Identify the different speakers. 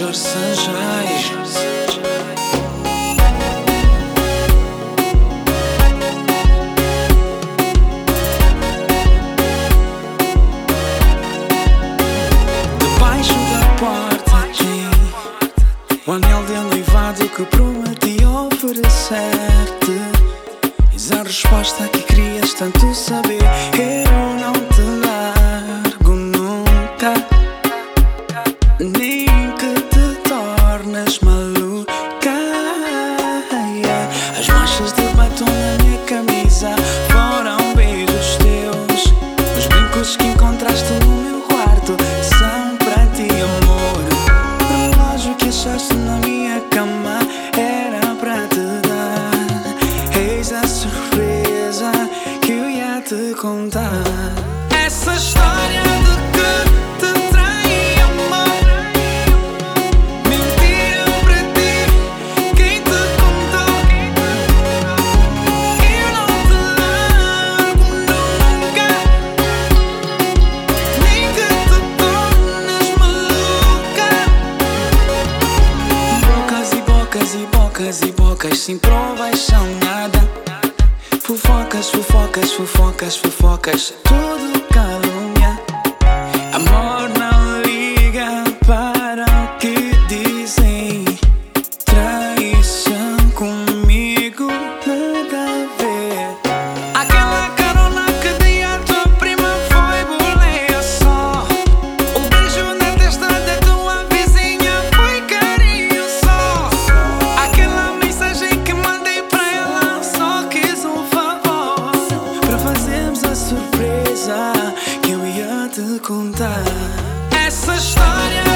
Speaker 1: Jorge Sanjay. O anel de noivado que prometi oferecer resposta que querias tanto saber. Eu não essa história de que te trai é amor. Mentira para ti, quem te contou? Eu não te amo nunca, nem que te tornas maluca. Bocas e bocas e bocas e bocas sem provas são. Fofocas, fofocas, fofocas, fofocas. Tudo contar essa história.